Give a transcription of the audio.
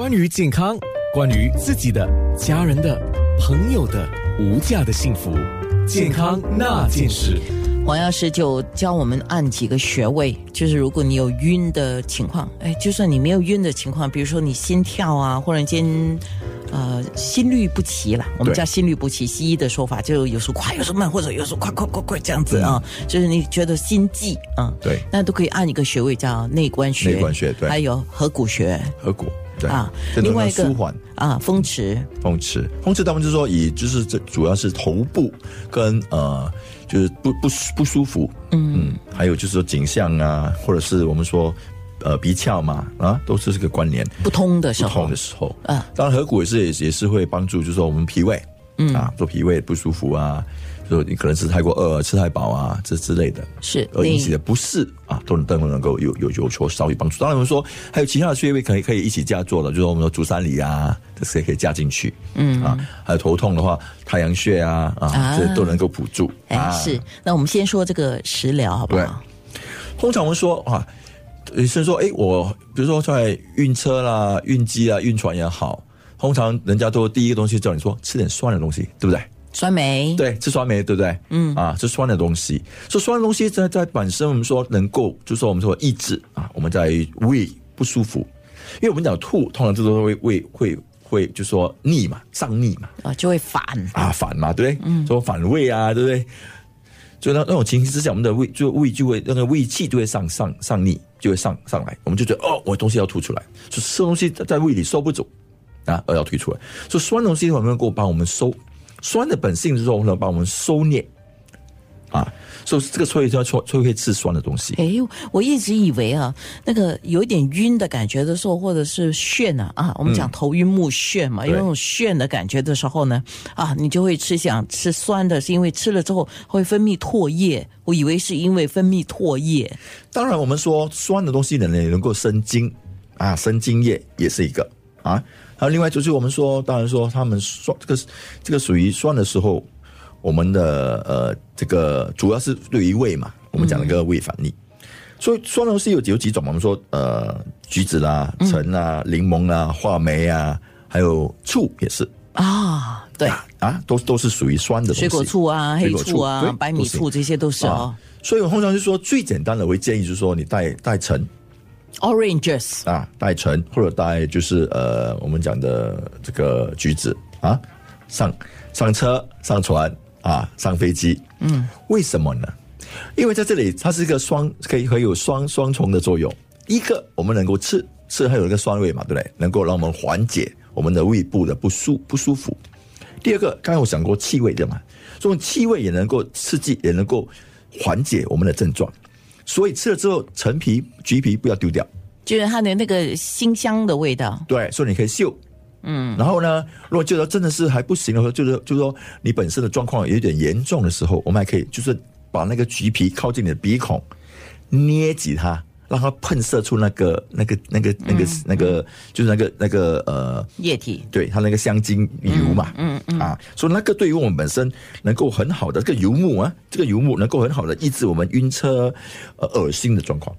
关于健康，关于自己的、家人的、朋友的无价的幸福，健康那件事。黄药师就教我们按几个穴位，就是如果你有晕的情况，哎，就算你没有晕的情况，比如说你心跳啊，忽然间呃心律不齐了，我们叫心律不齐，西医的说法就有时候快，有时候慢，或者有时候快快快快这样子啊，就是你觉得心悸啊，对那都可以按一个穴位叫内关穴，内关穴对还有合谷穴合谷对啊另外一个舒缓啊，风池风池。风池他们就说以就是这主要是头部跟呃就是不不不舒服，嗯还有就是说颈项啊，或者是我们说呃鼻窍嘛啊，都是这个关联。不通的时候不通的，时候，啊当然合谷也是也也是会帮助，就是说我们脾胃，嗯啊，做脾胃不舒服啊，就你可能吃太过饿、吃太饱啊，这之类的，是而引起的不适啊，都能都能够有有有所稍微帮助。当然，我们说还有其他的穴位可以可以一起加做的，就是我们说足三里啊，这些可以加进去，嗯啊，还有头痛的话，太阳穴啊啊，啊这都能够辅助。哎啊是，那我们先说这个食疗好不好？通常我们说啊，医生说，哎，我比如说在晕车啦、晕机啊、晕船也好，通常人家都第一个东西叫你说吃点酸的东西，对不对？酸梅，对，吃酸梅，对不对？嗯。啊，吃酸的东西，说酸的东西在在本身我们说能够，就是说我们说抑制啊，我们在胃不舒服，因为我们讲吐，通常这都会胃会会就说腻嘛，上腻嘛，啊，就会反。啊反嘛，对不对？嗯，说反胃啊，对不对？所以那那种情形之下，我们的胃就胃就会那个胃气就会上上上逆，就会上上来，我们就觉得哦，我东西要吐出来，所以吃东西在在胃里收不住啊，而要推出来。所以酸的东西我们能够帮我们收，酸的本性就是说能帮我们收敛啊，所以这个所以叫所所以会吃酸的东西。哎，我一直以为啊，那个有一点晕的感觉的时候，或者是眩啊啊，我们讲头晕目眩嘛，有那种眩的感觉的时候呢，啊，你就会吃想吃酸的，是因为吃了之后会分泌唾液，我以为是因为分泌唾液当然，我们说酸的东西呢，也能够生津啊，生津液也是一个啊。还有另外就是我们说，当然说他们酸这个这个属于酸的时候，我们的呃这个主要是对于胃嘛，我们讲那个胃反逆。所以酸的东西有有几种嘛，我们说呃橘子啦、橙啦、柠檬啦、话梅啊，还有醋也是啊，对，啊，都都是属于酸的东西。水果醋啊、黑醋啊对、白米醋这些都是哦啊。所以我通常就说最简单的，我会建议就是说你带带橙。Oranges 啊，带橙或者带就是呃，我们讲的这个橘子啊，上上车、上船啊、上飞机，嗯，为什么呢？因为在这里它是一个双，可以可以有双双重的作用。一个我们能够吃吃，还有一个酸味嘛，对不对？能够让我们缓解我们的胃部的不舒不舒服。第二个，刚才我讲过气味的嘛，这种气味也能够刺激，也能够缓解我们的症状。所以吃了之后，陈皮、橘皮不要丢掉。就是它的那个辛香的味道。对，所以你可以嗅，嗯，然后呢，如果觉得真的是还不行的时候，就是就是说你本身的状况有一点严重的时候，我们还可以就是把那个橘皮靠近你的鼻孔，捏挤它，让它喷射出那个那个那个那个、那个就是那个那个呃。液体对它那个香精油嘛，嗯嗯啊，所以那个对于我们本身能够很好的这个油木啊，这个油木能够很好的抑制我们晕车、呃恶心的状况。